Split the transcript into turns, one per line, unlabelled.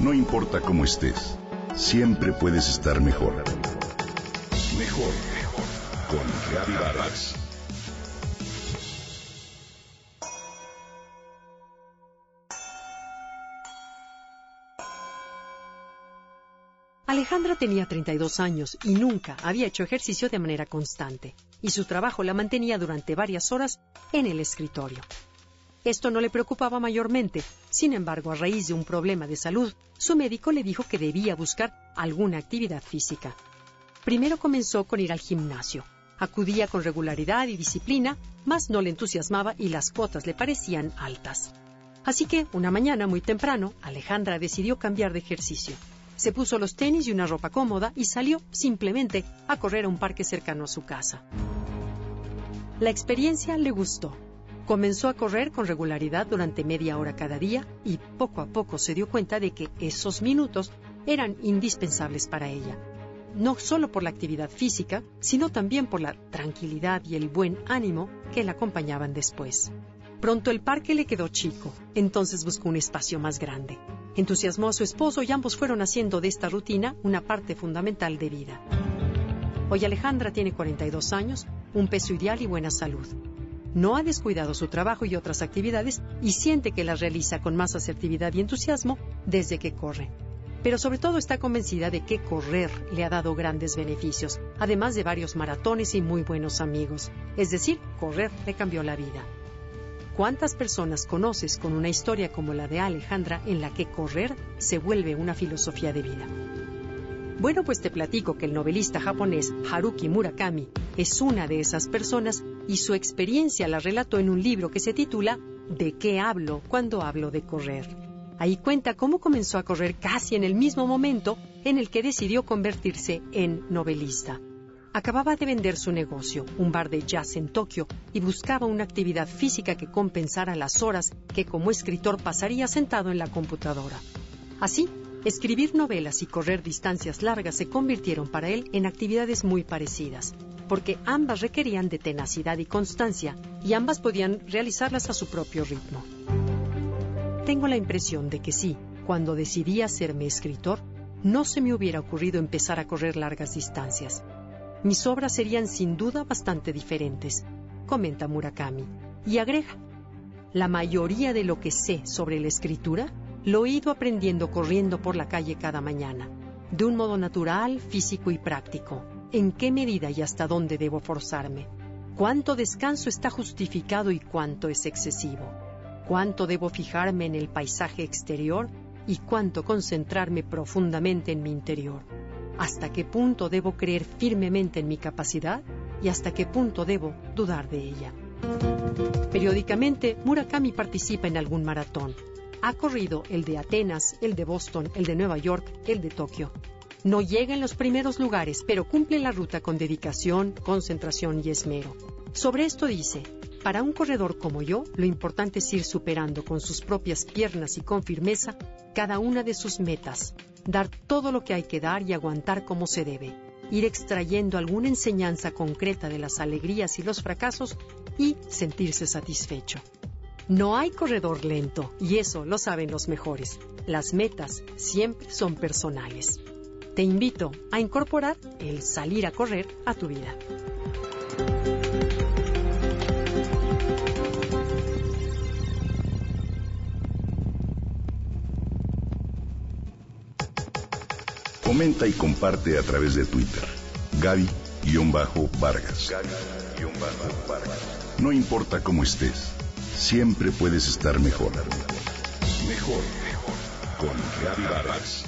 No importa cómo estés, siempre puedes estar mejor. Mejor, mejor. Con Reavivadas.
Alejandra tenía 32 años y nunca había hecho ejercicio de manera constante, y su trabajo la mantenía durante varias horas en el escritorio. Esto no le preocupaba mayormente, sin embargo, a raíz de un problema de salud, su médico le dijo que debía buscar alguna actividad física. Primero comenzó con ir al gimnasio. Acudía con regularidad y disciplina, mas no le entusiasmaba y las cuotas le parecían altas. Así que, una mañana muy temprano, Alejandra decidió cambiar de ejercicio se puso los tenis y una ropa cómoda y salió simplemente a correr a un parque cercano a su casa. La experiencia le gustó. Comenzó a correr con regularidad durante media hora cada día y poco a poco se dio cuenta de que esos minutos eran indispensables para ella. No solo por la actividad física, sino también por la tranquilidad y el buen ánimo que la acompañaban después. Pronto el parque le quedó chico, entonces buscó un espacio más grande. Entusiasmó a su esposo y ambos fueron haciendo de esta rutina una parte fundamental de vida. Hoy Alejandra tiene 42 años, un peso ideal y buena salud. No ha descuidado su trabajo y otras actividades y siente que las realiza con más asertividad y entusiasmo desde que corre. Pero sobre todo está convencida de que correr le ha dado grandes beneficios, además de varios maratones y muy buenos amigos. Es decir, correr le cambió la vida. ¿Cuántas personas conoces con una historia como la de Alejandra en la que correr se vuelve una filosofía de vida? Bueno, pues te platico que el novelista japonés Haruki Murakami es una de esas personas y su experiencia la relató en un libro que se titula ¿De qué hablo cuando hablo de correr? Ahí cuenta cómo comenzó a correr casi en el mismo momento en el que decidió convertirse en novelista. Acababa de vender su negocio, un bar de jazz en Tokio, y buscaba una actividad física que compensara las horas que como escritor pasaría sentado en la computadora. Así, escribir novelas y correr distancias largas se convirtieron para él en actividades muy parecidas, porque ambas requerían de tenacidad y constancia, y ambas podían realizarlas a su propio ritmo. Tengo la impresión de que sí, cuando decidí hacerme escritor, no se me hubiera ocurrido empezar a correr largas distancias mis obras serían sin duda bastante diferentes, comenta Murakami. Y agrega, la mayoría de lo que sé sobre la escritura lo he ido aprendiendo corriendo por la calle cada mañana, de un modo natural, físico y práctico. ¿En qué medida y hasta dónde debo forzarme? ¿Cuánto descanso está justificado y cuánto es excesivo? ¿Cuánto debo fijarme en el paisaje exterior y cuánto concentrarme profundamente en mi interior? hasta qué punto debo creer firmemente en mi capacidad y hasta qué punto debo dudar de ella. Periódicamente, Murakami participa en algún maratón. Ha corrido el de Atenas, el de Boston, el de Nueva York, el de Tokio. No llega en los primeros lugares, pero cumple la ruta con dedicación, concentración y esmero. Sobre esto dice, para un corredor como yo, lo importante es ir superando con sus propias piernas y con firmeza cada una de sus metas, dar todo lo que hay que dar y aguantar como se debe, ir extrayendo alguna enseñanza concreta de las alegrías y los fracasos y sentirse satisfecho. No hay corredor lento, y eso lo saben los mejores. Las metas siempre son personales. Te invito a incorporar el salir a correr a tu vida.
Comenta y comparte a través de Twitter. Gaby-Vargas. No importa cómo estés, siempre puedes estar mejor. Mejor, mejor. Con Gaby Vargas.